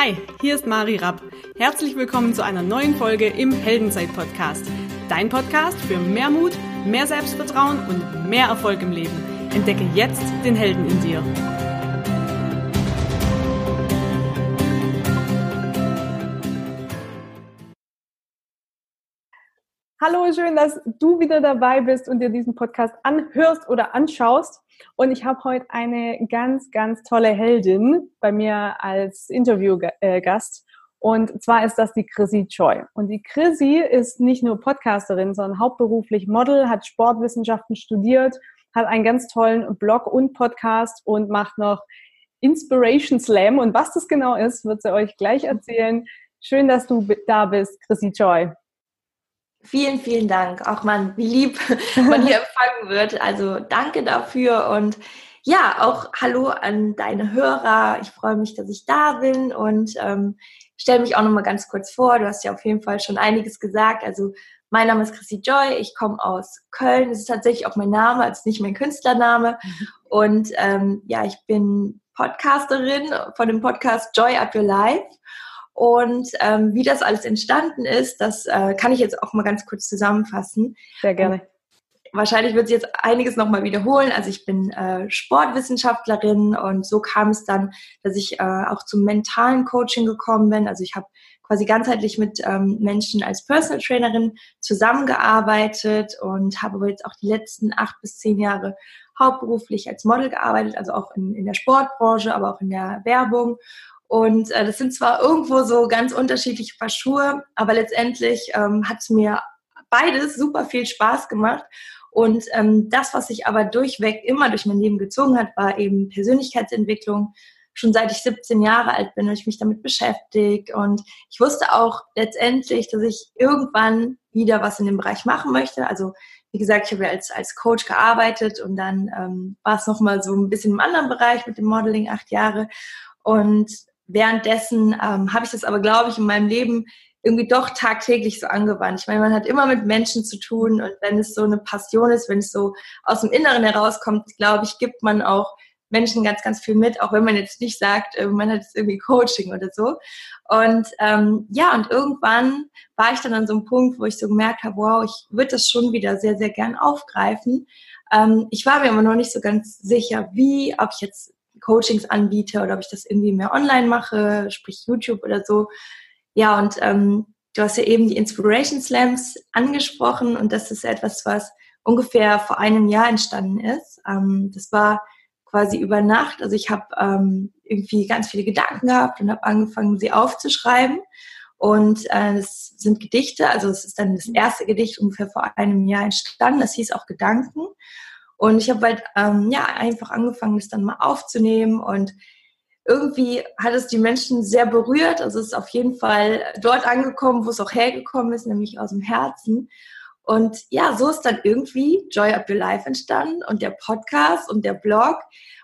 Hi, hier ist Mari Rapp. Herzlich willkommen zu einer neuen Folge im Heldenzeit-Podcast. Dein Podcast für mehr Mut, mehr Selbstvertrauen und mehr Erfolg im Leben. Entdecke jetzt den Helden in dir. Hallo, schön, dass du wieder dabei bist und dir diesen Podcast anhörst oder anschaust. Und ich habe heute eine ganz, ganz tolle Heldin bei mir als Interviewgast. Und zwar ist das die Chrissy Choi. Und die Chrissy ist nicht nur Podcasterin, sondern hauptberuflich Model, hat Sportwissenschaften studiert, hat einen ganz tollen Blog und Podcast und macht noch Inspiration Slam. Und was das genau ist, wird sie euch gleich erzählen. Schön, dass du da bist, Chrissy Choi. Vielen, vielen Dank. Auch man, wie lieb man hier empfangen wird. Also danke dafür und ja, auch Hallo an deine Hörer. Ich freue mich, dass ich da bin und ähm, stelle mich auch noch mal ganz kurz vor. Du hast ja auf jeden Fall schon einiges gesagt. Also mein Name ist Chrissy Joy. Ich komme aus Köln. Das ist tatsächlich auch mein Name, als nicht mein Künstlername. Mhm. Und ähm, ja, ich bin Podcasterin von dem Podcast Joy Up Your Life. Und ähm, wie das alles entstanden ist, das äh, kann ich jetzt auch mal ganz kurz zusammenfassen. Sehr gerne. Und wahrscheinlich wird sie jetzt einiges nochmal wiederholen. Also ich bin äh, Sportwissenschaftlerin und so kam es dann, dass ich äh, auch zum mentalen Coaching gekommen bin. Also ich habe quasi ganzheitlich mit ähm, Menschen als Personal Trainerin zusammengearbeitet und habe aber jetzt auch die letzten acht bis zehn Jahre hauptberuflich als Model gearbeitet, also auch in, in der Sportbranche, aber auch in der Werbung und äh, das sind zwar irgendwo so ganz unterschiedliche Paar Schuhe, aber letztendlich ähm, hat mir beides super viel Spaß gemacht. Und ähm, das, was sich aber durchweg immer durch mein Leben gezogen hat, war eben Persönlichkeitsentwicklung. Schon seit ich 17 Jahre alt bin, habe ich mich damit beschäftigt. Und ich wusste auch letztendlich, dass ich irgendwann wieder was in dem Bereich machen möchte. Also wie gesagt, ich habe ja als, als Coach gearbeitet und dann ähm, war es nochmal so ein bisschen im anderen Bereich mit dem Modeling, acht Jahre. Und währenddessen ähm, habe ich das aber, glaube ich, in meinem Leben irgendwie doch tagtäglich so angewandt. Ich meine, man hat immer mit Menschen zu tun und wenn es so eine Passion ist, wenn es so aus dem Inneren herauskommt, glaube ich, gibt man auch Menschen ganz, ganz viel mit, auch wenn man jetzt nicht sagt, äh, man hat jetzt irgendwie Coaching oder so. Und ähm, ja, und irgendwann war ich dann an so einem Punkt, wo ich so gemerkt habe, wow, ich würde das schon wieder sehr, sehr gern aufgreifen. Ähm, ich war mir aber noch nicht so ganz sicher, wie, ob ich jetzt Coachings anbiete oder ob ich das irgendwie mehr online mache, sprich YouTube oder so. Ja, und ähm, du hast ja eben die Inspiration Slams angesprochen und das ist etwas, was ungefähr vor einem Jahr entstanden ist. Ähm, das war quasi über Nacht. Also ich habe ähm, irgendwie ganz viele Gedanken gehabt und habe angefangen, sie aufzuschreiben. Und äh, es sind Gedichte, also es ist dann das erste Gedicht ungefähr vor einem Jahr entstanden. Das hieß auch Gedanken. Und ich habe halt ähm, ja einfach angefangen, das dann mal aufzunehmen und irgendwie hat es die Menschen sehr berührt. Also es ist auf jeden Fall dort angekommen, wo es auch hergekommen ist, nämlich aus dem Herzen. Und ja, so ist dann irgendwie Joy Up Your Life entstanden und der Podcast und der Blog.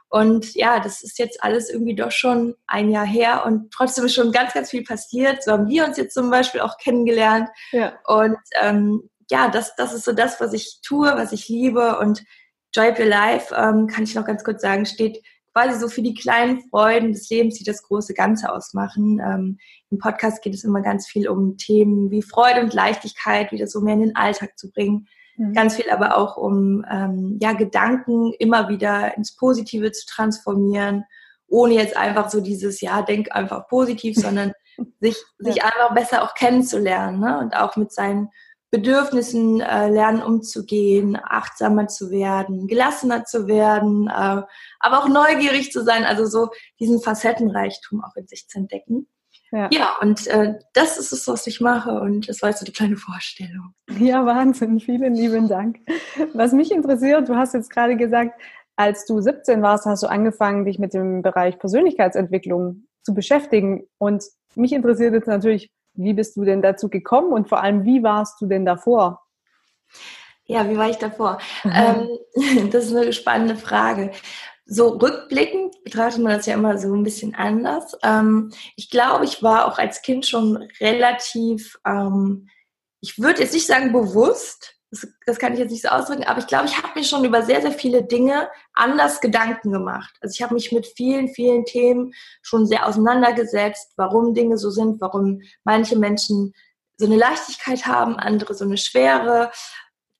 Und ja, das ist jetzt alles irgendwie doch schon ein Jahr her und trotzdem ist schon ganz, ganz viel passiert. So haben wir uns jetzt zum Beispiel auch kennengelernt. Ja. Und ähm, ja, das, das ist so das, was ich tue, was ich liebe. Und Joy of Your Life, ähm, kann ich noch ganz kurz sagen, steht quasi so für die kleinen Freuden des Lebens, die das große Ganze ausmachen. Ähm, Im Podcast geht es immer ganz viel um Themen wie Freude und Leichtigkeit, wieder so mehr in den Alltag zu bringen. Mhm. Ganz viel aber auch um ähm, ja, Gedanken immer wieder ins Positive zu transformieren, ohne jetzt einfach so dieses, ja, denk einfach positiv, sondern sich, sich ja. einfach besser auch kennenzulernen ne? und auch mit seinen Bedürfnissen äh, lernen umzugehen, achtsamer zu werden, gelassener zu werden, äh, aber auch neugierig zu sein, also so diesen Facettenreichtum auch in sich zu entdecken. Ja, ja und äh, das ist es, was ich mache und das war jetzt so die kleine Vorstellung. Ja, Wahnsinn, vielen lieben Dank. Was mich interessiert, du hast jetzt gerade gesagt, als du 17 warst, hast du angefangen, dich mit dem Bereich Persönlichkeitsentwicklung zu beschäftigen und mich interessiert jetzt natürlich, wie bist du denn dazu gekommen und vor allem, wie warst du denn davor? Ja, wie war ich davor? Mhm. Ähm, das ist eine spannende Frage. So rückblickend betrachtet man das ja immer so ein bisschen anders. Ähm, ich glaube, ich war auch als Kind schon relativ, ähm, ich würde jetzt nicht sagen bewusst, das, das kann ich jetzt nicht so ausdrücken, aber ich glaube, ich habe mir schon über sehr, sehr viele Dinge anders Gedanken gemacht. Also ich habe mich mit vielen, vielen Themen schon sehr auseinandergesetzt, warum Dinge so sind, warum manche Menschen so eine Leichtigkeit haben, andere so eine Schwere.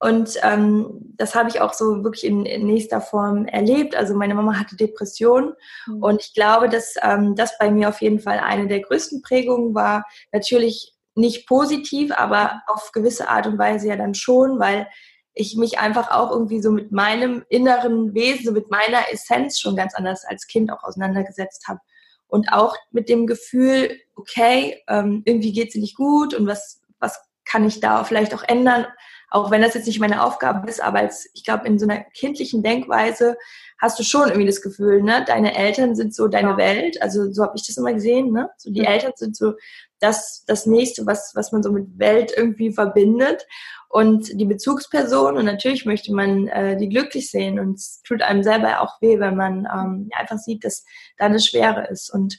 Und ähm, das habe ich auch so wirklich in, in, nächster Form erlebt. Also meine Mama hatte Depressionen mhm. und ich glaube, dass ähm, das bei mir auf jeden Fall eine der größten Prägungen war. Natürlich nicht positiv, aber auf gewisse Art und Weise ja dann schon, weil ich mich einfach auch irgendwie so mit meinem inneren Wesen, mit meiner Essenz schon ganz anders als Kind auch auseinandergesetzt habe. Und auch mit dem Gefühl, okay, ähm, irgendwie geht es nicht gut und was, was kann ich da vielleicht auch ändern, auch wenn das jetzt nicht meine Aufgabe ist, aber als, ich glaube, in so einer kindlichen Denkweise hast du schon irgendwie das Gefühl, ne, deine Eltern sind so deine ja. Welt, also so habe ich das immer gesehen, ne? So die mhm. Eltern sind so das, das nächste, was, was man so mit Welt irgendwie verbindet. Und die Bezugsperson, und natürlich möchte man äh, die glücklich sehen. Und es tut einem selber auch weh, wenn man ähm, einfach sieht, dass da eine Schwere ist. Und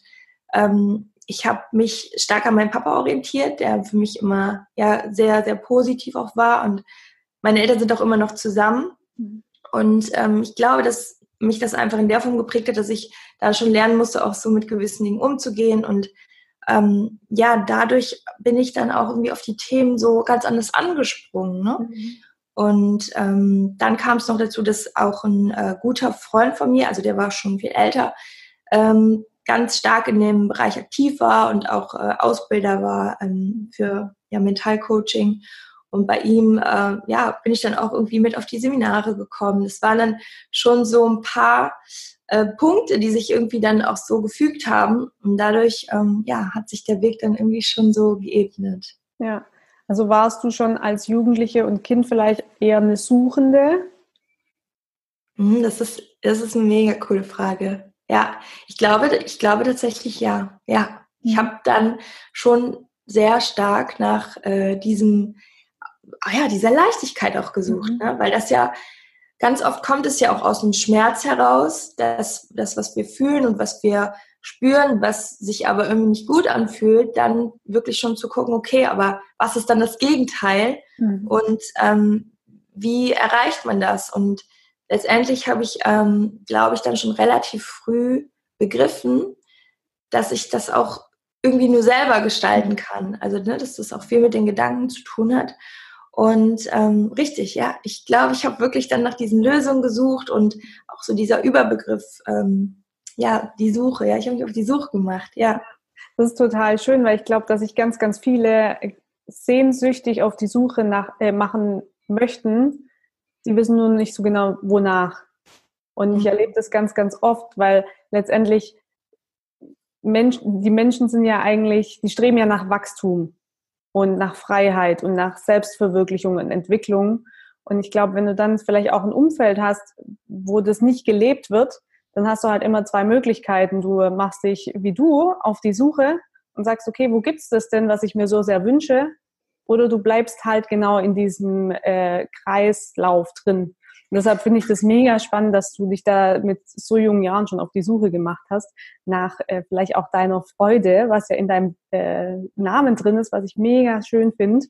ähm, ich habe mich stark an meinen Papa orientiert, der für mich immer ja sehr, sehr positiv auch war. Und meine Eltern sind auch immer noch zusammen. Mhm. Und ähm, ich glaube, dass mich das einfach in der Form geprägt hat, dass ich da schon lernen musste, auch so mit gewissen Dingen umzugehen und ähm, ja, dadurch bin ich dann auch irgendwie auf die Themen so ganz anders angesprungen. Ne? Mhm. Und ähm, dann kam es noch dazu, dass auch ein äh, guter Freund von mir, also der war schon viel älter, ähm, ganz stark in dem Bereich aktiv war und auch äh, Ausbilder war ähm, für ja, Mentalcoaching. Und bei ihm, äh, ja, bin ich dann auch irgendwie mit auf die Seminare gekommen. Das waren dann schon so ein paar äh, Punkte, die sich irgendwie dann auch so gefügt haben. Und dadurch, ähm, ja, hat sich der Weg dann irgendwie schon so geebnet. Ja, also warst du schon als Jugendliche und Kind vielleicht eher eine Suchende? Mhm, das ist, das ist eine mega coole Frage. Ja, ich glaube, ich glaube tatsächlich ja. Ja, ich mhm. habe dann schon sehr stark nach äh, diesem, ah ja, dieser Leichtigkeit auch gesucht, mhm. ne? weil das ja ganz oft kommt es ja auch aus dem Schmerz heraus, dass das, was wir fühlen und was wir spüren, was sich aber irgendwie nicht gut anfühlt, dann wirklich schon zu gucken, okay, aber was ist dann das Gegenteil mhm. und ähm, wie erreicht man das? Und letztendlich habe ich, ähm, glaube ich, dann schon relativ früh begriffen, dass ich das auch irgendwie nur selber gestalten kann. Also, ne, dass das auch viel mit den Gedanken zu tun hat. Und ähm, richtig, ja, ich glaube, ich habe wirklich dann nach diesen Lösungen gesucht und auch so dieser Überbegriff, ähm, ja, die Suche, ja, ich habe mich auf die Suche gemacht, ja. Das ist total schön, weil ich glaube, dass sich ganz, ganz viele sehnsüchtig auf die Suche nach, äh, machen möchten. Sie wissen nur nicht so genau, wonach. Und ich mhm. erlebe das ganz, ganz oft, weil letztendlich Mensch, die Menschen sind ja eigentlich, die streben ja nach Wachstum und nach Freiheit und nach Selbstverwirklichung und Entwicklung. Und ich glaube, wenn du dann vielleicht auch ein Umfeld hast, wo das nicht gelebt wird, dann hast du halt immer zwei Möglichkeiten. Du machst dich wie du auf die Suche und sagst, okay, wo gibt's das denn, was ich mir so sehr wünsche? Oder du bleibst halt genau in diesem äh, Kreislauf drin. Und deshalb finde ich das mega spannend, dass du dich da mit so jungen Jahren schon auf die Suche gemacht hast nach äh, vielleicht auch deiner Freude, was ja in deinem äh, Namen drin ist, was ich mega schön finde.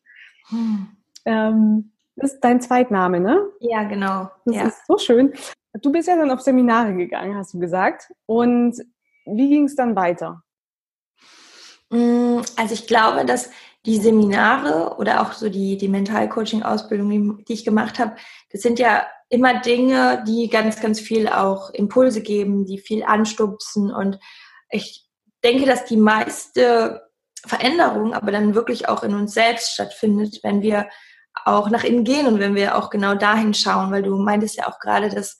Hm. Ähm, das ist dein Zweitname, ne? Ja, genau. Das ja. ist so schön. Du bist ja dann auf Seminare gegangen, hast du gesagt. Und wie ging es dann weiter? Hm, also ich glaube, dass die Seminare oder auch so die, die Mental-Coaching-Ausbildung, die ich gemacht habe, das sind ja immer Dinge, die ganz, ganz viel auch Impulse geben, die viel anstupsen. Und ich denke, dass die meiste Veränderung aber dann wirklich auch in uns selbst stattfindet, wenn wir auch nach innen gehen und wenn wir auch genau dahin schauen, weil du meintest ja auch gerade, dass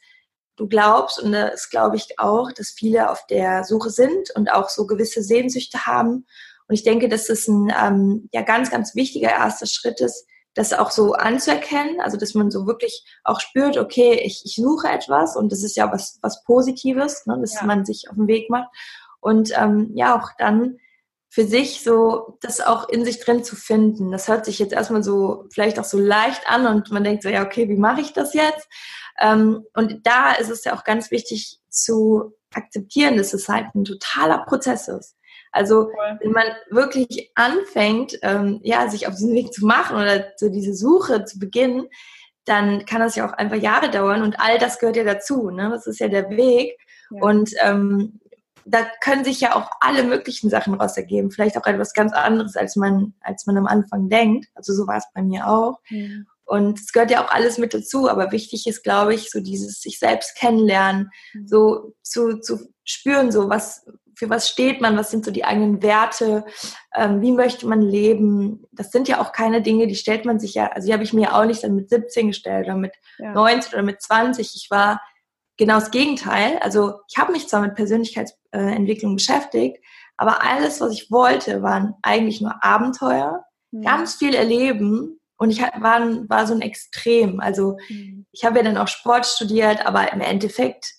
du glaubst, und das glaube ich auch, dass viele auf der Suche sind und auch so gewisse Sehnsüchte haben. Und ich denke, dass das ein ähm, ja ganz, ganz wichtiger erster Schritt ist, das auch so anzuerkennen, also dass man so wirklich auch spürt, okay, ich, ich suche etwas und das ist ja was, was Positives, ne, dass ja. man sich auf den Weg macht. Und ähm, ja, auch dann für sich so das auch in sich drin zu finden. Das hört sich jetzt erstmal so vielleicht auch so leicht an und man denkt so, ja, okay, wie mache ich das jetzt? Ähm, und da ist es ja auch ganz wichtig zu akzeptieren, dass es halt ein totaler Prozess ist. Also wenn man wirklich anfängt, ähm, ja, sich auf diesen Weg zu machen oder so diese Suche zu beginnen, dann kann das ja auch einfach Jahre dauern und all das gehört ja dazu. Ne? Das ist ja der Weg. Ja. Und ähm, da können sich ja auch alle möglichen Sachen raus ergeben. Vielleicht auch etwas ganz anderes, als man, als man am Anfang denkt. Also so war es bei mir auch. Mhm. Und es gehört ja auch alles mit dazu, aber wichtig ist, glaube ich, so dieses sich selbst kennenlernen, mhm. so zu, zu spüren, so was, für was steht man, was sind so die eigenen Werte, ähm, wie möchte man leben. Das sind ja auch keine Dinge, die stellt man sich ja, also die habe ich mir auch nicht dann mit 17 gestellt oder mit ja. 19 oder mit 20. Ich war genau das Gegenteil. Also ich habe mich zwar mit Persönlichkeitsentwicklung beschäftigt, aber alles, was ich wollte, waren eigentlich nur Abenteuer, mhm. ganz viel erleben. Und ich war, war so ein Extrem. Also mhm. ich habe ja dann auch Sport studiert, aber im Endeffekt,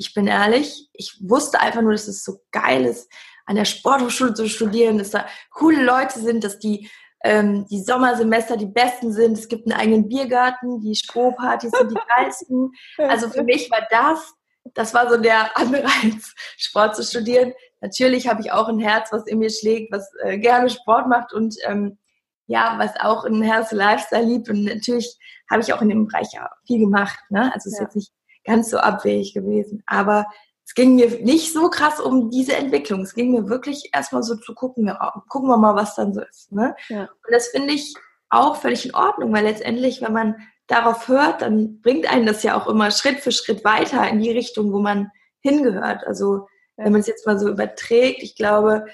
ich bin ehrlich, ich wusste einfach nur, dass es so geil ist, an der Sporthochschule zu studieren, dass da coole Leute sind, dass die ähm, die Sommersemester die besten sind. Es gibt einen eigenen Biergarten, die Strohpartys sind die geilsten. Also für mich war das, das war so der Anreiz, Sport zu studieren. Natürlich habe ich auch ein Herz, was in mir schlägt, was äh, gerne Sport macht und ähm, ja, was auch ein Herz Lifestyle liebt. Und natürlich habe ich auch in dem Bereich ja viel gemacht. Ne? Also es ist ja. jetzt nicht ganz so abwegig gewesen. Aber es ging mir nicht so krass um diese Entwicklung. Es ging mir wirklich erstmal so zu gucken, gucken wir mal, was dann so ist. Ne? Ja. Und das finde ich auch völlig in Ordnung, weil letztendlich, wenn man darauf hört, dann bringt einen das ja auch immer Schritt für Schritt weiter in die Richtung, wo man hingehört. Also wenn man es jetzt mal so überträgt, ich glaube,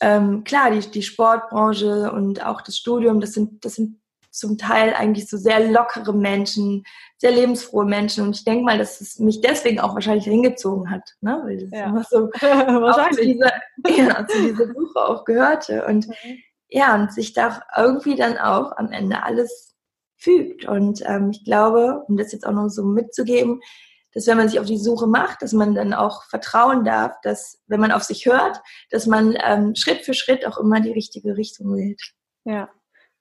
ähm, klar, die, die Sportbranche und auch das Studium, das sind, das sind zum Teil eigentlich so sehr lockere Menschen, sehr lebensfrohe Menschen. Und ich denke mal, dass es mich deswegen auch wahrscheinlich hingezogen hat, ne? weil das ja. immer so wahrscheinlich. Zu dieser, ja, zu dieser Suche auch gehörte. Und mhm. ja, und sich da irgendwie dann auch am Ende alles fügt. Und ähm, ich glaube, um das jetzt auch noch so mitzugeben, dass wenn man sich auf die Suche macht, dass man dann auch vertrauen darf, dass wenn man auf sich hört, dass man ähm, Schritt für Schritt auch immer die richtige Richtung wählt. Ja,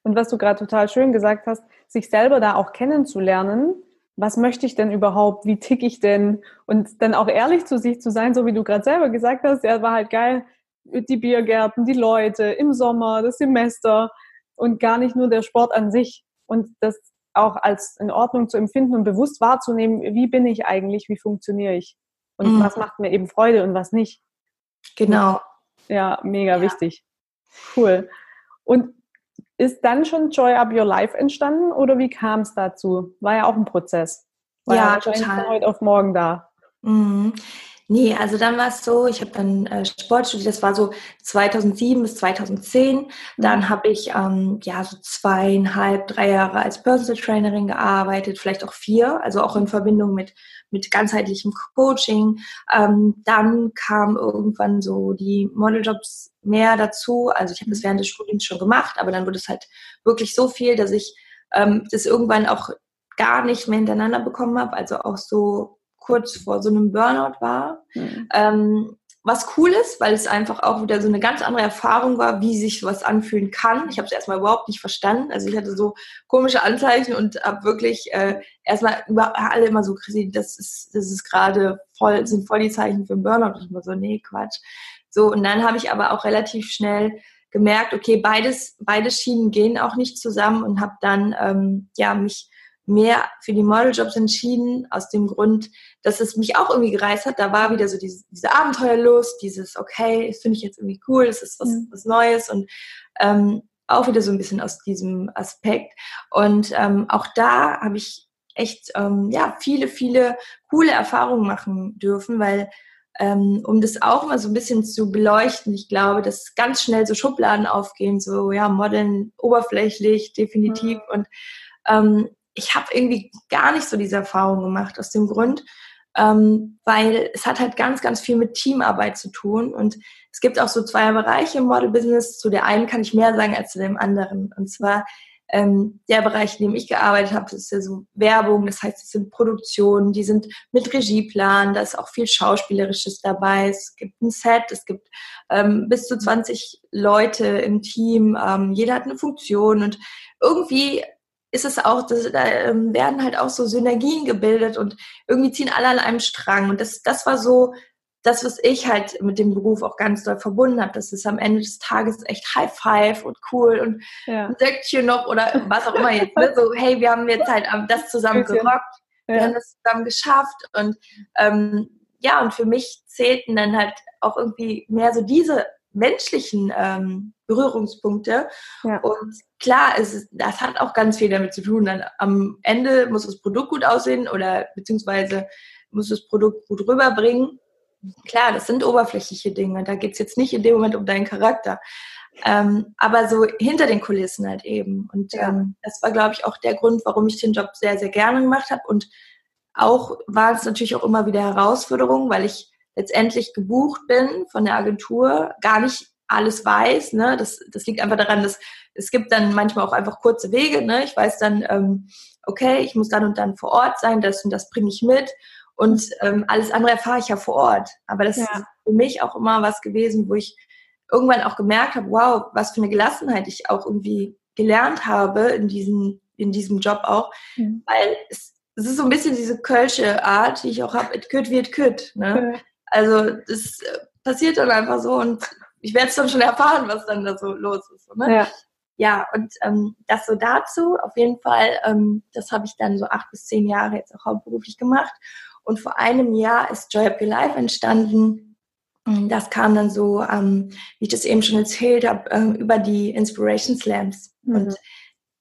und was du gerade total schön gesagt hast, sich selber da auch kennenzulernen. Was möchte ich denn überhaupt? Wie tick ich denn? Und dann auch ehrlich zu sich zu sein, so wie du gerade selber gesagt hast, ja, war halt geil, die Biergärten, die Leute, im Sommer, das Semester und gar nicht nur der Sport an sich. Und das auch als in Ordnung zu empfinden und bewusst wahrzunehmen, wie bin ich eigentlich, wie funktioniere ich und mhm. was macht mir eben Freude und was nicht. Genau. Ja, mega ja. wichtig. Cool. Und ist dann schon Joy Up Your Life entstanden oder wie kam es dazu? War ja auch ein Prozess. War ja, ja total. von heute auf morgen da. Mhm. Nee, also dann war es so, ich habe dann äh, Sport studiert, das war so 2007 bis 2010. Mhm. Dann habe ich ähm, ja so zweieinhalb, drei Jahre als Personal Trainerin gearbeitet, vielleicht auch vier, also auch in Verbindung mit, mit ganzheitlichem Coaching. Ähm, dann kam irgendwann so die Modeljobs mehr dazu. Also ich habe das während des Studiums schon gemacht, aber dann wurde es halt wirklich so viel, dass ich ähm, das irgendwann auch gar nicht mehr hintereinander bekommen habe. Also auch so kurz vor so einem Burnout war. Mhm. Ähm, was cool ist, weil es einfach auch wieder so eine ganz andere Erfahrung war, wie sich sowas anfühlen kann. Ich habe es erstmal überhaupt nicht verstanden. Also ich hatte so komische Anzeichen und habe wirklich äh, erstmal überall immer so gesehen, das ist, das ist gerade voll, sind voll die Zeichen für einen Burnout. Und ich war so, nee, Quatsch. So, und dann habe ich aber auch relativ schnell gemerkt, okay, beides, beide Schienen gehen auch nicht zusammen und habe dann ähm, ja mich mehr für die Modeljobs entschieden, aus dem Grund, dass es mich auch irgendwie gereizt hat. Da war wieder so diese, diese Abenteuerlust, dieses, okay, das finde ich jetzt irgendwie cool, es ist was, mhm. was Neues und ähm, auch wieder so ein bisschen aus diesem Aspekt. Und ähm, auch da habe ich echt ähm, ja viele, viele coole Erfahrungen machen dürfen, weil ähm, um das auch mal so ein bisschen zu beleuchten, ich glaube, dass ganz schnell so Schubladen aufgehen, so ja, Modeln oberflächlich, definitiv. Mhm. Und ähm, ich habe irgendwie gar nicht so diese Erfahrung gemacht, aus dem Grund, ähm, weil es hat halt ganz, ganz viel mit Teamarbeit zu tun und es gibt auch so zwei Bereiche im Model-Business. Zu der einen kann ich mehr sagen als zu dem anderen. Und zwar ähm, der Bereich, in dem ich gearbeitet habe, ist ja so Werbung, das heißt, es sind Produktionen, die sind mit Regieplan, da ist auch viel Schauspielerisches dabei, es gibt ein Set, es gibt ähm, bis zu 20 Leute im Team, ähm, jeder hat eine Funktion und irgendwie ist es auch, dass, da ähm, werden halt auch so Synergien gebildet und irgendwie ziehen alle an einem Strang. Und das, das war so das, was ich halt mit dem Beruf auch ganz doll verbunden habe, das ist am Ende des Tages echt High Five und cool und ja. ein Säckchen noch oder was auch immer jetzt. Ne? So, hey, wir haben jetzt halt das zusammen gerockt, ja. wir haben das zusammen geschafft und ähm, ja, und für mich zählten dann halt auch irgendwie mehr so diese menschlichen ähm, Berührungspunkte. Ja. Und klar, es das hat auch ganz viel damit zu tun. Dann am Ende muss das Produkt gut aussehen oder beziehungsweise muss das Produkt gut rüberbringen. Klar, das sind oberflächliche Dinge. Da geht es jetzt nicht in dem Moment um deinen Charakter. Ähm, aber so hinter den Kulissen halt eben. Und ja. ähm, das war, glaube ich, auch der Grund, warum ich den Job sehr, sehr gerne gemacht habe. Und auch war es natürlich auch immer wieder Herausforderungen, weil ich letztendlich gebucht bin von der Agentur, gar nicht alles weiß. Ne? Das, das liegt einfach daran, dass es gibt dann manchmal auch einfach kurze Wege. Ne? Ich weiß dann, ähm, okay, ich muss dann und dann vor Ort sein, das und das bringe ich mit. Und ähm, alles andere erfahre ich ja vor Ort. Aber das ja. ist für mich auch immer was gewesen, wo ich irgendwann auch gemerkt habe, wow, was für eine Gelassenheit ich auch irgendwie gelernt habe in diesem, in diesem Job auch. Mhm. Weil es, es ist so ein bisschen diese kölsche Art, die ich auch habe, it could wie it could. Ne? Ja. Also das äh, passiert dann einfach so und ich werde es dann schon erfahren, was dann da so los ist. Ne? Ja. ja, und ähm, das so dazu, auf jeden Fall, ähm, das habe ich dann so acht bis zehn Jahre jetzt auch hauptberuflich gemacht. Und vor einem Jahr ist Joy Your Life entstanden. Das kam dann so, ähm, wie ich das eben schon erzählt habe, ähm, über die Inspiration Slams. Mhm. Und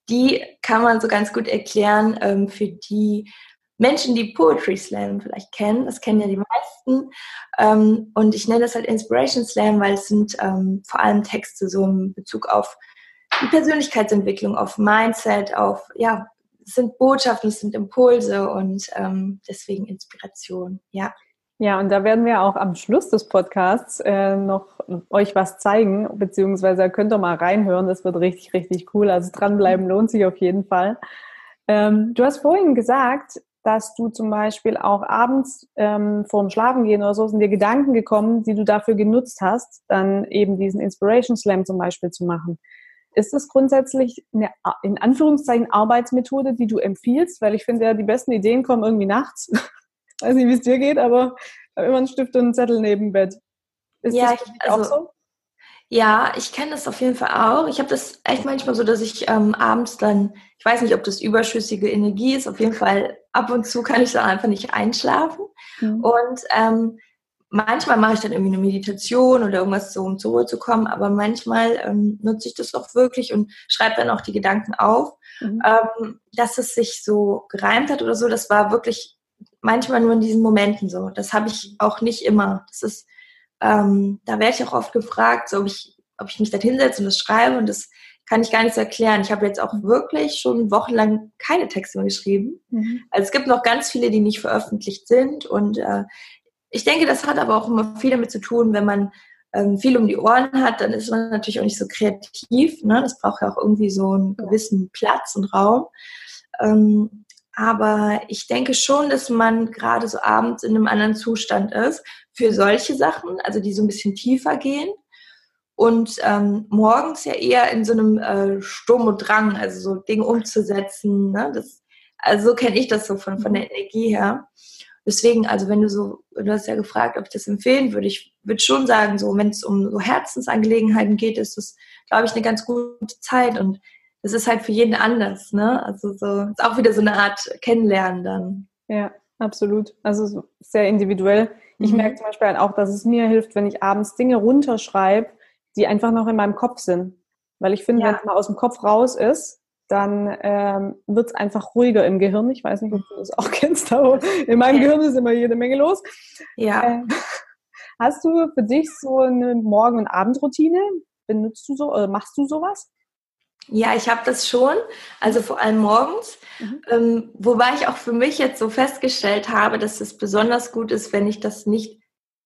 die kann man so ganz gut erklären ähm, für die Menschen, die Poetry Slam vielleicht kennen. Das kennen ja die meisten. Ähm, und ich nenne das halt Inspiration Slam, weil es sind ähm, vor allem Texte so in Bezug auf die Persönlichkeitsentwicklung, auf Mindset, auf ja, es sind Botschaften, es sind Impulse und ähm, deswegen Inspiration, ja. Ja, und da werden wir auch am Schluss des Podcasts äh, noch euch was zeigen, beziehungsweise könnt ihr mal reinhören. Das wird richtig, richtig cool. Also dranbleiben lohnt sich auf jeden Fall. Ähm, du hast vorhin gesagt, dass du zum Beispiel auch abends ähm, vorm Schlafengehen oder so sind dir Gedanken gekommen, die du dafür genutzt hast, dann eben diesen Inspiration Slam zum Beispiel zu machen. Ist das grundsätzlich eine, in Anführungszeichen, Arbeitsmethode, die du empfiehlst? Weil ich finde ja, die besten Ideen kommen irgendwie nachts. Weiß nicht, wie es dir geht, aber immer einen Stift und einen Zettel neben Bett. Ist ja, das ich, also, auch so? Ja, ich kenne das auf jeden Fall auch. Ich habe das echt manchmal so, dass ich ähm, abends dann, ich weiß nicht, ob das überschüssige Energie ist, auf jeden Fall ab und zu kann ich dann einfach nicht einschlafen. Mhm. Und ähm, manchmal mache ich dann irgendwie eine Meditation oder irgendwas so, um zur Ruhe zu kommen, aber manchmal ähm, nutze ich das auch wirklich und schreibe dann auch die Gedanken auf. Mhm. Ähm, dass es sich so gereimt hat oder so, das war wirklich manchmal nur in diesen Momenten so. Das habe ich auch nicht immer. Das ist, ähm, da werde ich auch oft gefragt, so, ob ich, ob ich mich da hinsetze und das schreibe und das kann ich gar nicht so erklären. Ich habe jetzt auch wirklich schon wochenlang keine Texte mehr geschrieben. Mhm. Also es gibt noch ganz viele, die nicht veröffentlicht sind und äh, ich denke, das hat aber auch immer viel damit zu tun, wenn man ähm, viel um die Ohren hat, dann ist man natürlich auch nicht so kreativ. Ne? Das braucht ja auch irgendwie so einen gewissen Platz und Raum. Ähm, aber ich denke schon, dass man gerade so abends in einem anderen Zustand ist für solche Sachen, also die so ein bisschen tiefer gehen. Und ähm, morgens ja eher in so einem äh, Sturm und Drang, also so Dinge umzusetzen. Ne? Das, also so kenne ich das so von, von der Energie her. Deswegen, also wenn du so, du hast ja gefragt, ob ich das empfehlen würde, ich würde schon sagen, so wenn es um so Herzensangelegenheiten geht, ist das, glaube ich, eine ganz gute Zeit und es ist halt für jeden anders, ne? Also so ist auch wieder so eine Art Kennenlernen dann. Ja, absolut. Also sehr individuell. Ich mhm. merke zum Beispiel halt auch, dass es mir hilft, wenn ich abends Dinge runterschreibe, die einfach noch in meinem Kopf sind. Weil ich finde, ja. wenn es mal aus dem Kopf raus ist, dann ähm, wird es einfach ruhiger im Gehirn. Ich weiß nicht, ob du das auch kennst, aber in meinem Gehirn ist immer jede Menge los. Ja. Äh, hast du für dich so eine Morgen- und Abendroutine? Benutzt du so oder machst du sowas? Ja, ich habe das schon, also vor allem morgens. Mhm. Ähm, wobei ich auch für mich jetzt so festgestellt habe, dass es besonders gut ist, wenn ich das nicht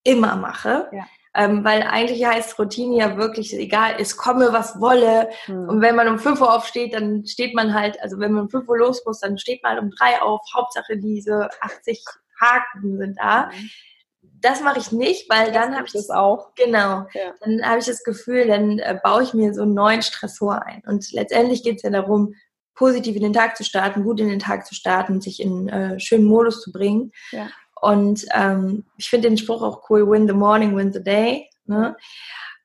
immer mache. Ja. Ähm, weil eigentlich heißt Routine ja wirklich, egal, es komme, was wolle. Mhm. Und wenn man um 5 Uhr aufsteht, dann steht man halt, also wenn man um 5 Uhr los muss, dann steht man um 3 auf. Hauptsache diese 80 Haken sind da. Mhm. Das mache ich nicht, weil das dann habe ich das auch. Genau. Ja. Dann habe ich das Gefühl, dann äh, baue ich mir so einen neuen Stressor ein. Und letztendlich geht es ja darum, positiv in den Tag zu starten, gut in den Tag zu starten, sich in äh, schönen Modus zu bringen. Ja. Und ähm, ich finde den Spruch auch cool, win the morning, win the day. Ne?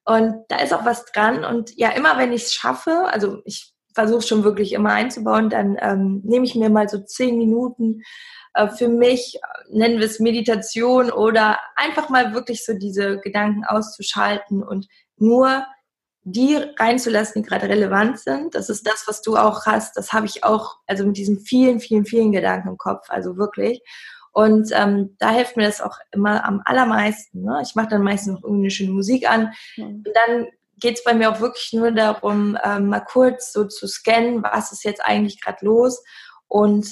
Und da ist auch was dran. Und ja, immer wenn ich es schaffe, also ich versuche schon wirklich immer einzubauen, dann ähm, nehme ich mir mal so zehn Minuten äh, für mich, nennen wir es Meditation oder einfach mal wirklich so diese Gedanken auszuschalten und nur die reinzulassen, die gerade relevant sind. Das ist das, was du auch hast. Das habe ich auch, also mit diesen vielen, vielen, vielen Gedanken im Kopf, also wirklich. Und ähm, da hilft mir das auch immer am allermeisten. Ne? Ich mache dann meistens noch irgendeine schöne Musik an. Mhm. Und dann geht es bei mir auch wirklich nur darum, ähm, mal kurz so zu scannen, was ist jetzt eigentlich gerade los. Und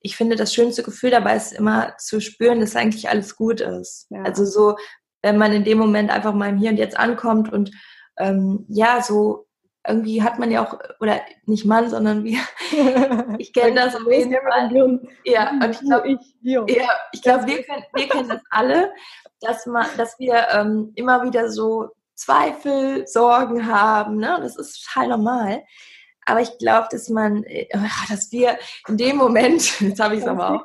ich finde, das schönste Gefühl dabei ist immer zu spüren, dass eigentlich alles gut ist. Ja. Also so, wenn man in dem Moment einfach mal im Hier und Jetzt ankommt und ähm, ja, so irgendwie hat man ja auch, oder nicht Mann, sondern wir, ich kenne das auf jeden Fall. Ja, und ich glaube, ja, ich glaube, wir, können, wir kennen das alle, dass man, dass wir ähm, immer wieder so Zweifel, Sorgen haben, ne? Das ist total normal. Aber ich glaube, dass man, äh, dass wir in dem Moment, jetzt habe ich es aber auch,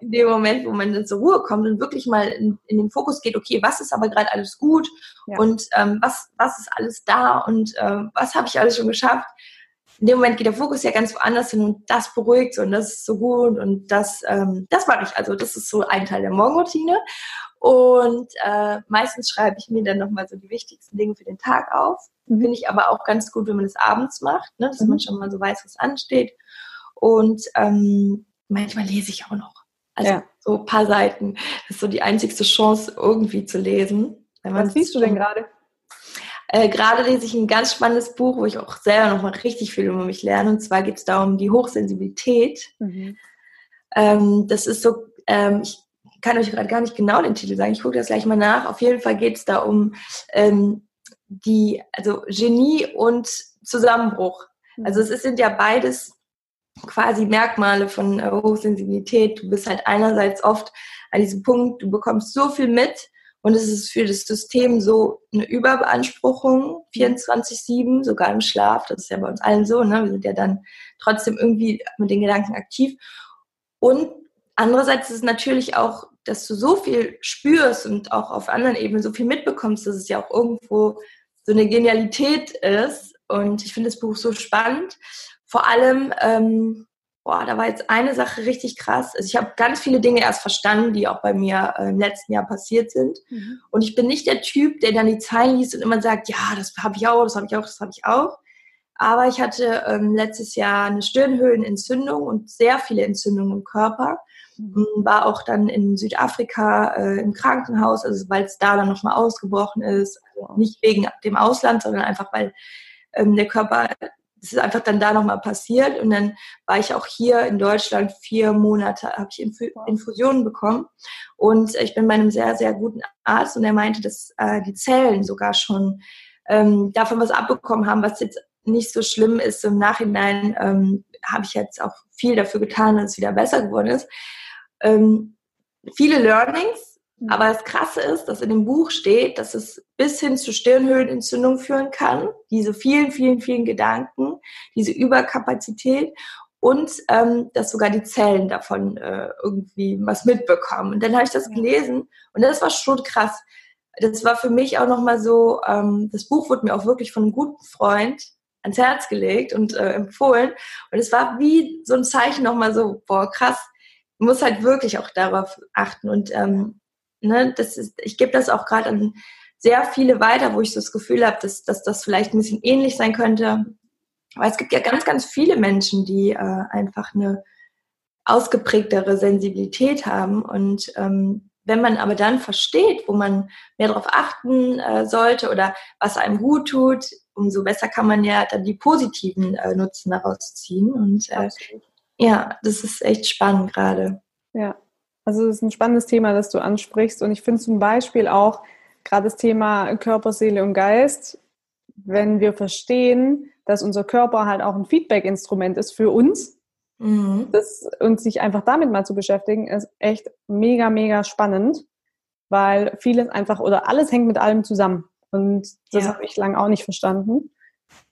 in dem Moment, wo man zur Ruhe kommt und wirklich mal in, in den Fokus geht, okay, was ist aber gerade alles gut ja. und ähm, was, was ist alles da und ähm, was habe ich alles schon geschafft. In dem Moment geht der Fokus ja ganz woanders hin und das beruhigt und das ist so gut und das, ähm, das mache ich. Also das ist so ein Teil der Morgenroutine. Und äh, meistens schreibe ich mir dann nochmal so die wichtigsten Dinge für den Tag auf. Mhm. Finde ich aber auch ganz gut, wenn man das abends macht, ne? dass mhm. man schon mal so weiß, was ansteht. Und ähm, manchmal lese ich auch noch. Also ja. so ein paar Seiten. Das ist so die einzigste Chance, irgendwie zu lesen. was siehst du denn gerade? Äh, gerade lese ich ein ganz spannendes Buch, wo ich auch selber nochmal richtig viel über mich lerne. Und zwar geht es da um die Hochsensibilität. Mhm. Ähm, das ist so, ähm, ich kann euch gerade gar nicht genau den Titel sagen. Ich gucke das gleich mal nach. Auf jeden Fall geht es da um ähm, die, also Genie und Zusammenbruch. Also es sind ja beides quasi Merkmale von äh, Hochsensibilität. Du bist halt einerseits oft an diesem Punkt, du bekommst so viel mit und es ist für das System so eine Überbeanspruchung, 24-7, sogar im Schlaf. Das ist ja bei uns allen so, ne? Wir sind ja dann trotzdem irgendwie mit den Gedanken aktiv. Und andererseits ist es natürlich auch, dass du so viel spürst und auch auf anderen Ebenen so viel mitbekommst, dass es ja auch irgendwo so eine Genialität ist. Und ich finde das Buch so spannend. Vor allem, ähm, boah, da war jetzt eine Sache richtig krass. Also ich habe ganz viele Dinge erst verstanden, die auch bei mir äh, im letzten Jahr passiert sind. Mhm. Und ich bin nicht der Typ, der dann die Zeilen liest und immer sagt, ja, das habe ich auch, das habe ich auch, das habe ich auch. Aber ich hatte ähm, letztes Jahr eine Stirnhöhlenentzündung und sehr viele Entzündungen im Körper. Mhm. War auch dann in Südafrika äh, im Krankenhaus, also weil es da dann nochmal ausgebrochen ist. Also nicht wegen dem Ausland, sondern einfach, weil ähm, der Körper, es ist einfach dann da nochmal passiert. Und dann war ich auch hier in Deutschland vier Monate, habe ich Inf Infusionen bekommen. Und ich bin bei einem sehr, sehr guten Arzt und er meinte, dass äh, die Zellen sogar schon ähm, davon was abbekommen haben, was jetzt nicht so schlimm ist. Im Nachhinein ähm, habe ich jetzt auch viel dafür getan, dass es wieder besser geworden ist ähm, viele Learnings, mhm. aber das Krasse ist, dass in dem Buch steht, dass es bis hin zu Stirnhöhlenentzündung führen kann. Diese vielen, vielen, vielen Gedanken, diese Überkapazität und ähm, dass sogar die Zellen davon äh, irgendwie was mitbekommen. Und dann habe ich das gelesen und das war schon krass. Das war für mich auch nochmal so, ähm, das Buch wurde mir auch wirklich von einem guten Freund ans Herz gelegt und äh, empfohlen. Und es war wie so ein Zeichen nochmal so, boah, krass, muss halt wirklich auch darauf achten. Und ähm, ne, das ist, ich gebe das auch gerade an sehr viele weiter, wo ich so das Gefühl habe, dass, dass das vielleicht ein bisschen ähnlich sein könnte. Weil es gibt ja ganz, ganz viele Menschen, die äh, einfach eine ausgeprägtere Sensibilität haben. Und ähm, wenn man aber dann versteht, wo man mehr darauf achten äh, sollte oder was einem gut tut, umso besser kann man ja dann die positiven äh, Nutzen daraus ziehen. Und äh, ja, das ist echt spannend gerade. Ja, also es ist ein spannendes Thema, das du ansprichst. Und ich finde zum Beispiel auch gerade das Thema Körper, Seele und Geist, wenn wir verstehen, dass unser Körper halt auch ein Feedback-Instrument ist für uns, mhm. das, und sich einfach damit mal zu beschäftigen, ist echt mega, mega spannend, weil vieles einfach oder alles hängt mit allem zusammen. Und das ja. habe ich lange auch nicht verstanden.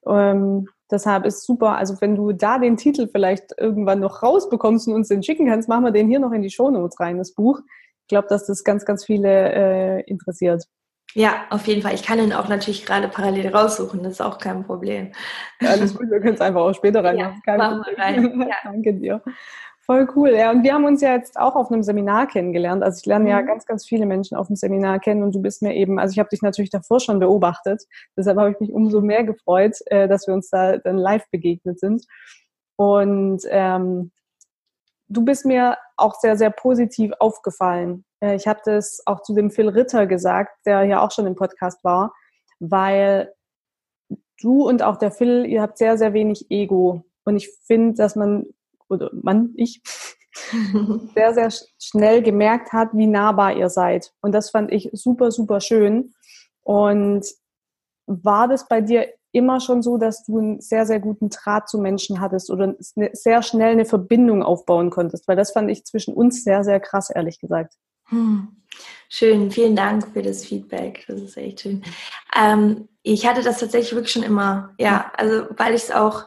Ähm, Deshalb ist super, also wenn du da den Titel vielleicht irgendwann noch rausbekommst und uns den schicken kannst, machen wir den hier noch in die Shownotes rein, das Buch. Ich glaube, dass das ganz, ganz viele äh, interessiert. Ja, auf jeden Fall. Ich kann ihn auch natürlich gerade parallel raussuchen, das ist auch kein Problem. Ja, alles gut, wir können es einfach auch später rein. Ja, machen wir rein. Ja. Danke dir. Voll cool, ja. Und wir haben uns ja jetzt auch auf einem Seminar kennengelernt. Also ich lerne mhm. ja ganz, ganz viele Menschen auf dem Seminar kennen und du bist mir eben, also ich habe dich natürlich davor schon beobachtet. Deshalb habe ich mich umso mehr gefreut, äh, dass wir uns da dann live begegnet sind. Und ähm, du bist mir auch sehr, sehr positiv aufgefallen. Äh, ich habe das auch zu dem Phil Ritter gesagt, der ja auch schon im Podcast war, weil du und auch der Phil, ihr habt sehr, sehr wenig Ego. Und ich finde, dass man oder Mann, ich, sehr, sehr schnell gemerkt hat, wie nahbar ihr seid. Und das fand ich super, super schön. Und war das bei dir immer schon so, dass du einen sehr, sehr guten Draht zu Menschen hattest oder sehr schnell eine Verbindung aufbauen konntest? Weil das fand ich zwischen uns sehr, sehr krass, ehrlich gesagt. Hm. Schön, vielen Dank für das Feedback. Das ist echt schön. Ähm, ich hatte das tatsächlich wirklich schon immer, ja, also weil ich es auch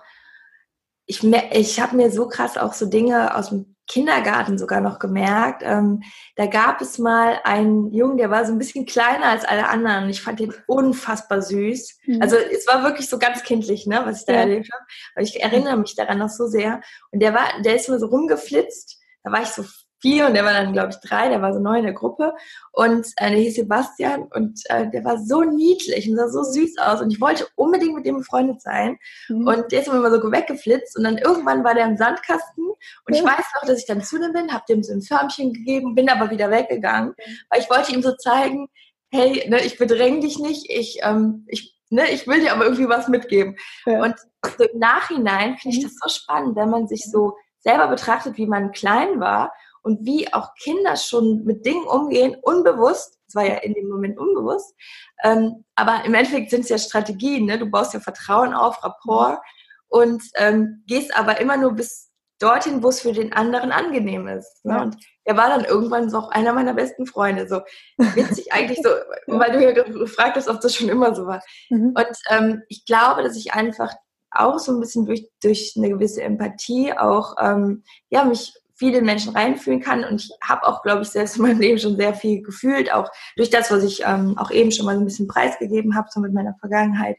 ich, ich habe mir so krass auch so Dinge aus dem Kindergarten sogar noch gemerkt. Ähm, da gab es mal einen Jungen, der war so ein bisschen kleiner als alle anderen. Ich fand den unfassbar süß. Mhm. Also es war wirklich so ganz kindlich, ne, was ich da ja. erlebt habe. Aber ich erinnere mich daran noch so sehr. Und der war, der ist mir so rumgeflitzt. Da war ich so vier und der war dann, glaube ich, drei, der war so neu in der Gruppe. Und äh, der hieß Sebastian und äh, der war so niedlich und sah so süß aus. Und ich wollte unbedingt mit dem befreundet sein. Mhm. Und der ist immer so weggeflitzt. Und dann irgendwann war der im Sandkasten. Und ja. ich weiß noch, dass ich dann zu dem bin, habe dem so ein Förmchen gegeben, bin aber wieder weggegangen, weil ich wollte ihm so zeigen, hey, ne, ich bedränge dich nicht, ich, ähm, ich Ne, ich will dir aber irgendwie was mitgeben. Ja. Und so im Nachhinein finde ich mhm. das so spannend, wenn man sich so selber betrachtet, wie man klein war und wie auch Kinder schon mit Dingen umgehen, unbewusst, das war ja in dem Moment unbewusst, ähm, aber im Endeffekt sind es ja Strategien, ne? du baust ja Vertrauen auf, Rapport und ähm, gehst aber immer nur bis dorthin, wo es für den anderen angenehm ist. Ne? Und er war dann irgendwann so auch einer meiner besten Freunde. So witzig eigentlich so, weil du ja gefragt hast, ob das schon immer so war. Mhm. Und ähm, ich glaube, dass ich einfach auch so ein bisschen durch, durch eine gewisse Empathie auch ähm, ja mich viele Menschen reinfühlen kann. Und ich habe auch, glaube ich, selbst in meinem Leben schon sehr viel gefühlt, auch durch das, was ich ähm, auch eben schon mal so ein bisschen preisgegeben habe, so mit meiner Vergangenheit.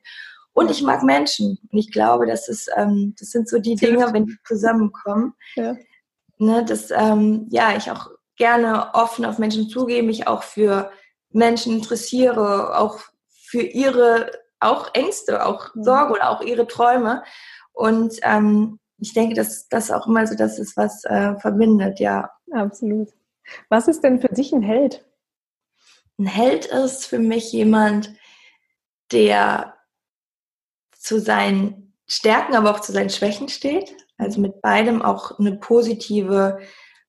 Und ich mag Menschen. Und ich glaube, das, ist, ähm, das sind so die Dinge, wenn die zusammenkommen, ja. ne, dass ähm, ja, ich auch gerne offen auf Menschen zugehe, mich auch für Menschen interessiere, auch für ihre auch Ängste, auch mhm. Sorge oder auch ihre Träume. Und ähm, ich denke, dass das auch immer so das ist, was äh, verbindet, ja. Absolut. Was ist denn für dich ein Held? Ein Held ist für mich jemand, der zu seinen Stärken, aber auch zu seinen Schwächen steht. Also mit beidem auch eine positive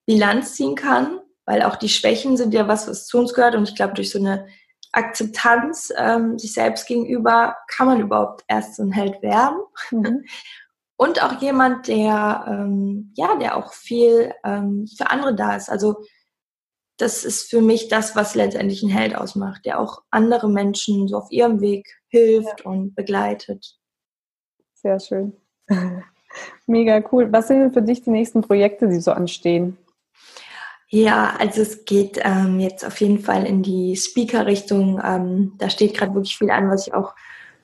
Bilanz ziehen kann, weil auch die Schwächen sind ja was, was zu uns gehört. Und ich glaube, durch so eine Akzeptanz ähm, sich selbst gegenüber kann man überhaupt erst so ein Held werden. Mhm. Und auch jemand, der, ähm, ja, der auch viel ähm, für andere da ist. Also das ist für mich das, was letztendlich ein Held ausmacht, der auch andere Menschen so auf ihrem Weg hilft ja. und begleitet. Sehr schön. Mega cool. Was sind denn für dich die nächsten Projekte, die so anstehen? Ja, also es geht ähm, jetzt auf jeden Fall in die Speaker-Richtung. Ähm, da steht gerade wirklich viel an, was ich auch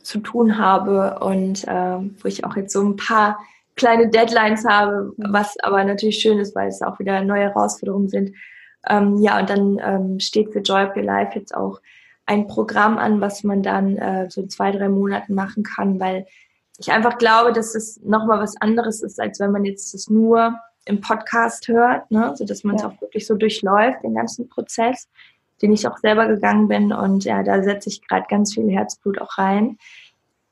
zu tun habe und äh, wo ich auch jetzt so ein paar kleine Deadlines habe, was aber natürlich schön ist, weil es auch wieder neue Herausforderungen sind. Ähm, ja, und dann ähm, steht für Joy Up Your Life jetzt auch ein Programm an, was man dann äh, so in zwei, drei Monaten machen kann, weil ich einfach glaube, dass es nochmal was anderes ist, als wenn man jetzt das nur im Podcast hört, ne? so dass man es ja. auch wirklich so durchläuft, den ganzen Prozess den ich auch selber gegangen bin. Und ja, da setze ich gerade ganz viel Herzblut auch rein.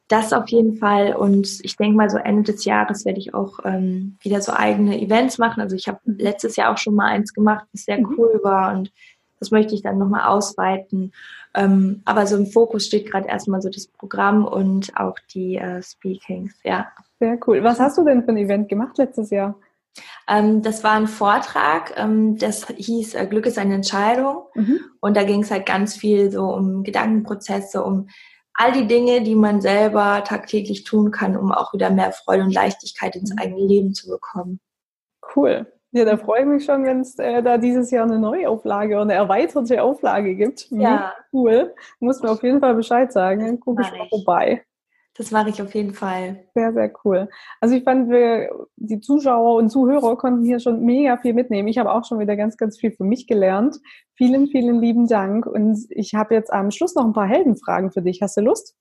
Das auf jeden Fall. Und ich denke mal, so Ende des Jahres werde ich auch ähm, wieder so eigene Events machen. Also ich habe letztes Jahr auch schon mal eins gemacht, das sehr mhm. cool war. Und das möchte ich dann nochmal ausweiten. Ähm, aber so im Fokus steht gerade erstmal so das Programm und auch die äh, Speakings, ja. Sehr cool. Was hast du denn für ein Event gemacht letztes Jahr? Ähm, das war ein Vortrag, ähm, das hieß äh, Glück ist eine Entscheidung. Mhm. Und da ging es halt ganz viel so um Gedankenprozesse, um all die Dinge, die man selber tagtäglich tun kann, um auch wieder mehr Freude und Leichtigkeit ins mhm. eigene Leben zu bekommen. Cool. Ja, da freue ich mich schon, wenn es äh, da dieses Jahr eine Neuauflage oder eine erweiterte Auflage gibt. Ja. Cool. Muss mir auf jeden Fall Bescheid sagen. Dann gucke ich mal vorbei. Das mache ich auf jeden Fall. Sehr, sehr cool. Also ich fand, wir, die Zuschauer und Zuhörer konnten hier schon mega viel mitnehmen. Ich habe auch schon wieder ganz, ganz viel für mich gelernt. Vielen, vielen lieben Dank. Und ich habe jetzt am Schluss noch ein paar Heldenfragen für dich. Hast du Lust?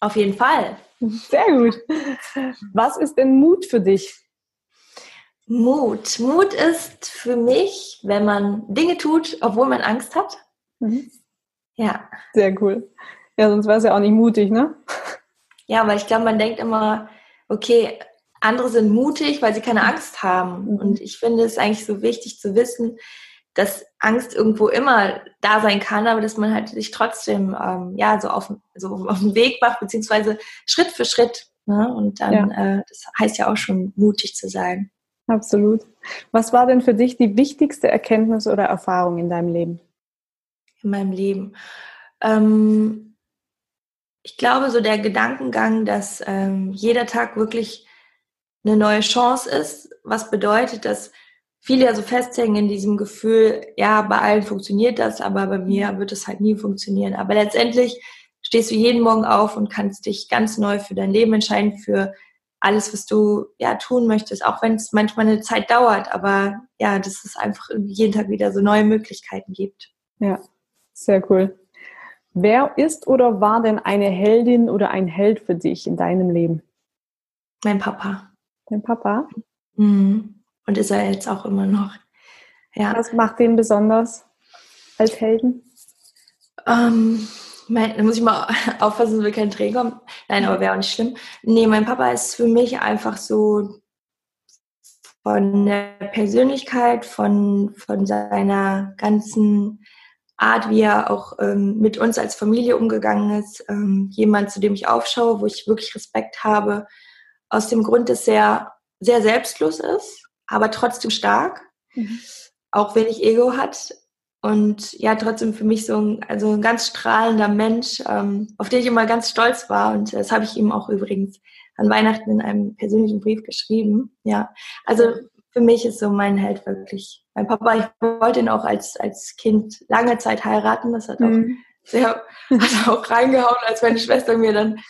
Auf jeden Fall. Sehr gut. Was ist denn Mut für dich? Mut. Mut ist für mich, wenn man Dinge tut, obwohl man Angst hat. Mhm. Ja. Sehr cool. Ja, sonst wäre es ja auch nicht mutig, ne? Ja, weil ich glaube, man denkt immer, okay, andere sind mutig, weil sie keine Angst haben. Und ich finde es eigentlich so wichtig zu wissen, dass Angst irgendwo immer da sein kann, aber dass man halt sich trotzdem ähm, ja so auf, so auf den Weg macht, beziehungsweise Schritt für Schritt. Ne? Und dann, ja. äh, das heißt ja auch schon, mutig zu sein. Absolut. Was war denn für dich die wichtigste Erkenntnis oder Erfahrung in deinem Leben? In meinem Leben. Ähm, ich glaube, so der Gedankengang, dass ähm, jeder Tag wirklich eine neue Chance ist, was bedeutet, dass viele ja so festhängen in diesem Gefühl, ja, bei allen funktioniert das, aber bei mir wird es halt nie funktionieren. Aber letztendlich stehst du jeden Morgen auf und kannst dich ganz neu für dein Leben entscheiden, für alles, was du ja tun möchtest, auch wenn es manchmal eine Zeit dauert, aber ja, dass es einfach jeden Tag wieder so neue Möglichkeiten gibt. Ja, sehr cool. Wer ist oder war denn eine Heldin oder ein Held für dich in deinem Leben? Mein Papa. Dein Papa? Mhm. Und ist er jetzt auch immer noch. Ja. Was macht den besonders als Helden? Ähm, mein, da muss ich mal aufpassen, dass wir kein Tränen kommen. Nein, aber wäre auch nicht schlimm. Nee, mein Papa ist für mich einfach so von der Persönlichkeit, von, von seiner ganzen Art, wie er auch ähm, mit uns als Familie umgegangen ist. Ähm, jemand, zu dem ich aufschaue, wo ich wirklich Respekt habe, aus dem Grund, dass er sehr selbstlos ist, aber trotzdem stark, mhm. auch wenig Ego hat und ja, trotzdem für mich so ein, also ein ganz strahlender Mensch, ähm, auf den ich immer ganz stolz war und das habe ich ihm auch übrigens an Weihnachten in einem persönlichen Brief geschrieben. Ja, also für mich ist so mein Held wirklich mein Papa. Ich wollte ihn auch als, als Kind lange Zeit heiraten. Das hat auch mhm. sehr, hat auch reingehauen, als meine Schwester mir dann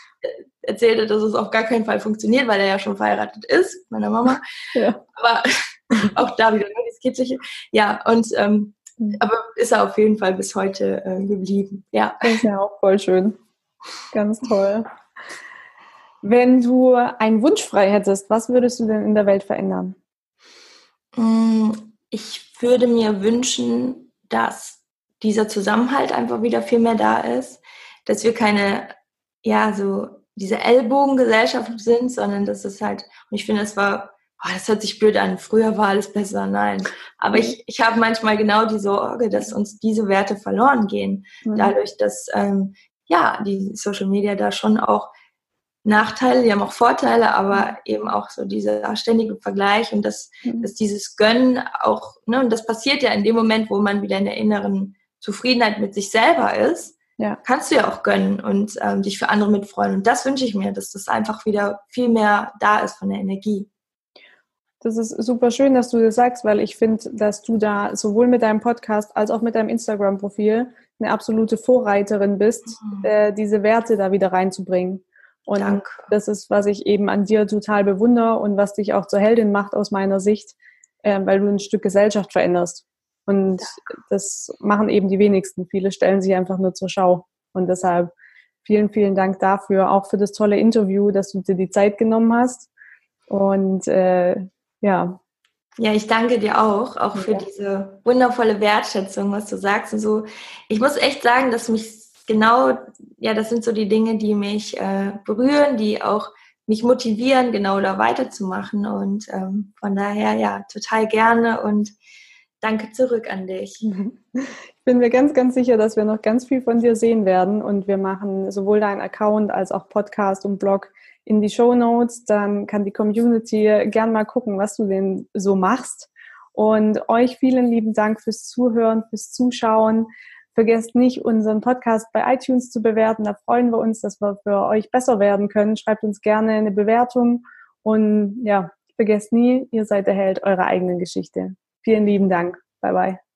erzählte, dass es auf gar keinen Fall funktioniert, weil er ja schon verheiratet ist, meiner Mama. Ja. Aber auch da wieder ne, das Kitschliche. Ja, und ähm, mhm. aber ist er auf jeden Fall bis heute äh, geblieben. Ja. Das ist ja auch voll schön. Ganz toll. Wenn du einen Wunsch frei hättest, was würdest du denn in der Welt verändern? Ich würde mir wünschen, dass dieser Zusammenhalt einfach wieder viel mehr da ist, dass wir keine, ja, so diese Ellbogengesellschaft sind, sondern dass es halt, und ich finde, es war, oh, das hört sich blöd an, früher war alles besser, nein. Aber mhm. ich, ich habe manchmal genau die Sorge, dass uns diese Werte verloren gehen, mhm. dadurch, dass, ähm, ja, die Social Media da schon auch Nachteile, die haben auch Vorteile, aber eben auch so dieser ständige Vergleich und das, mhm. dass dieses Gönnen auch, ne, und das passiert ja in dem Moment, wo man wieder in der inneren Zufriedenheit mit sich selber ist, ja. kannst du ja auch gönnen und ähm, dich für andere mitfreuen. Und das wünsche ich mir, dass das einfach wieder viel mehr da ist von der Energie. Das ist super schön, dass du das sagst, weil ich finde, dass du da sowohl mit deinem Podcast als auch mit deinem Instagram-Profil eine absolute Vorreiterin bist, mhm. äh, diese Werte da wieder reinzubringen. Und Danke. das ist, was ich eben an dir total bewundere und was dich auch zur Heldin macht aus meiner Sicht, äh, weil du ein Stück Gesellschaft veränderst. Und Danke. das machen eben die wenigsten. Viele stellen sich einfach nur zur Schau. Und deshalb vielen, vielen Dank dafür, auch für das tolle Interview, dass du dir die Zeit genommen hast. Und äh, ja. Ja, ich danke dir auch, auch für ja. diese wundervolle Wertschätzung, was du sagst und so. Ich muss echt sagen, dass mich genau, ja, das sind so die Dinge, die mich äh, berühren, die auch mich motivieren, genau da weiterzumachen. Und ähm, von daher, ja, total gerne und danke zurück an dich. Ich bin mir ganz, ganz sicher, dass wir noch ganz viel von dir sehen werden. Und wir machen sowohl deinen Account als auch Podcast und Blog in die Show Notes. Dann kann die Community gern mal gucken, was du denn so machst. Und euch vielen lieben Dank fürs Zuhören, fürs Zuschauen. Vergesst nicht, unseren Podcast bei iTunes zu bewerten. Da freuen wir uns, dass wir für euch besser werden können. Schreibt uns gerne eine Bewertung und ja, vergesst nie, ihr seid der Held eurer eigenen Geschichte. Vielen lieben Dank. Bye bye.